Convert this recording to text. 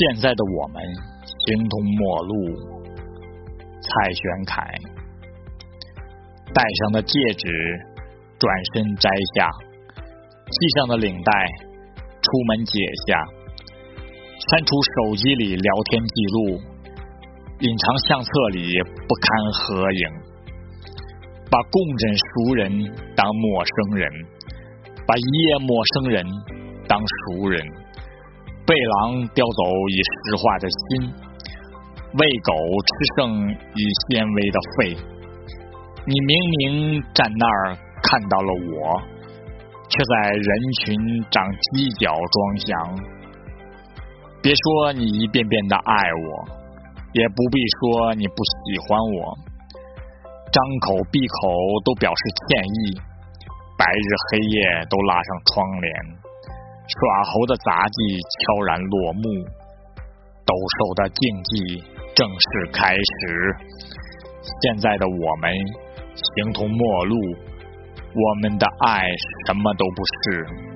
现在的我们形同陌路。蔡玄凯戴上的戒指，转身摘下；系上的领带，出门解下。删除手机里聊天记录，隐藏相册里不堪合影。把共枕熟人当陌生人，把一夜陌生人当熟人。被狼叼走已石化的心，喂狗吃剩已纤维的肺。你明明站那儿看到了我，却在人群长犄角装详。别说你一遍遍的爱我，也不必说你不喜欢我，张口闭口都表示歉意，白日黑夜都拉上窗帘。耍猴的杂技悄然落幕，斗兽的竞技正式开始。现在的我们形同陌路，我们的爱什么都不是。